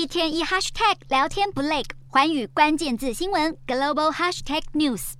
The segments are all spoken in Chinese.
一天一 hashtag 聊天不累，环宇关键字新闻 global hashtag news。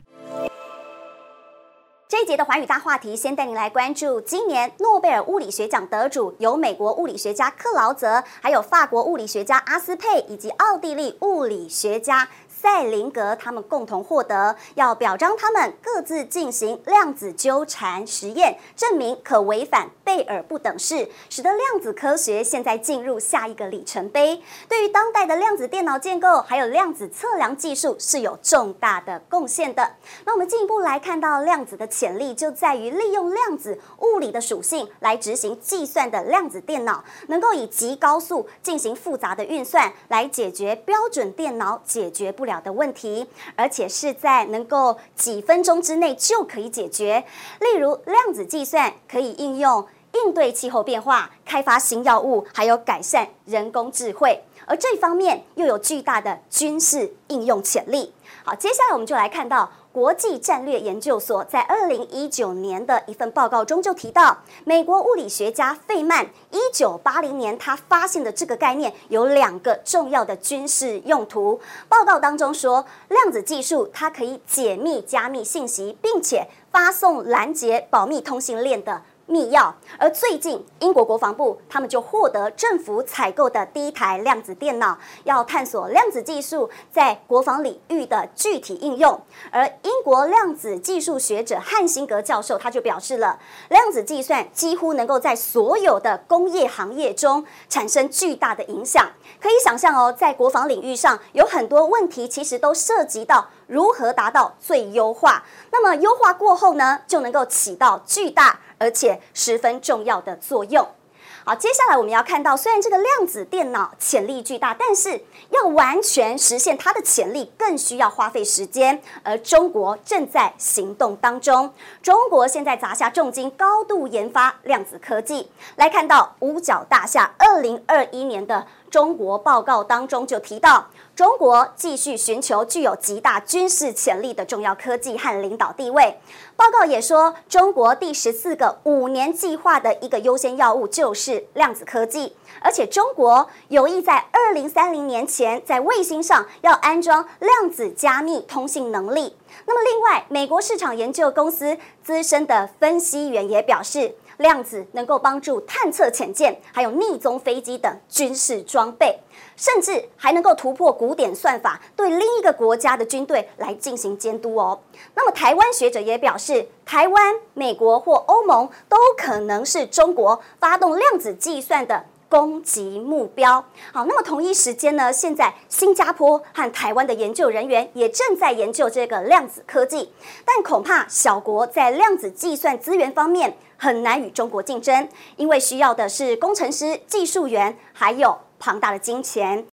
这一节的环宇大话题，先带您来关注今年诺贝尔物理学奖得主，由美国物理学家克劳泽，还有法国物理学家阿斯佩，以及奥地利物理学家。赛林格他们共同获得，要表彰他们各自进行量子纠缠实验，证明可违反贝尔不等式，使得量子科学现在进入下一个里程碑，对于当代的量子电脑建构还有量子测量技术是有重大的贡献的。那我们进一步来看到量子的潜力，就在于利用量子物理的属性来执行计算的量子电脑，能够以极高速进行复杂的运算，来解决标准电脑解决不了表的问题，而且是在能够几分钟之内就可以解决。例如，量子计算可以应用应对气候变化、开发新药物，还有改善人工智慧。而这方面又有巨大的军事应用潜力。好，接下来我们就来看到。国际战略研究所在二零一九年的一份报告中就提到，美国物理学家费曼一九八零年他发现的这个概念有两个重要的军事用途。报告当中说，量子技术它可以解密加密信息，并且发送拦截保密通信链的。密钥，而最近英国国防部他们就获得政府采购的第一台量子电脑，要探索量子技术在国防领域的具体应用。而英国量子技术学者汉辛格教授他就表示了，量子计算几乎能够在所有的工业行业中产生巨大的影响。可以想象哦，在国防领域上有很多问题，其实都涉及到如何达到最优化。那么优化过后呢，就能够起到巨大。而且十分重要的作用。好，接下来我们要看到，虽然这个量子电脑潜力巨大，但是要完全实现它的潜力，更需要花费时间。而中国正在行动当中，中国现在砸下重金，高度研发量子科技。来看到五角大厦二零二一年的中国报告当中就提到。中国继续寻求具有极大军事潜力的重要科技和领导地位。报告也说，中国第十四个五年计划的一个优先要务就是量子科技，而且中国有意在二零三零年前在卫星上要安装量子加密通信能力。那么，另外，美国市场研究公司资深的分析员也表示，量子能够帮助探测潜舰，还有逆踪飞机等军事装备。甚至还能够突破古典算法，对另一个国家的军队来进行监督哦。那么，台湾学者也表示，台湾、美国或欧盟都可能是中国发动量子计算的攻击目标。好，那么同一时间呢，现在新加坡和台湾的研究人员也正在研究这个量子科技，但恐怕小国在量子计算资源方面很难与中国竞争，因为需要的是工程师、技术员，还有。庞大的金钱，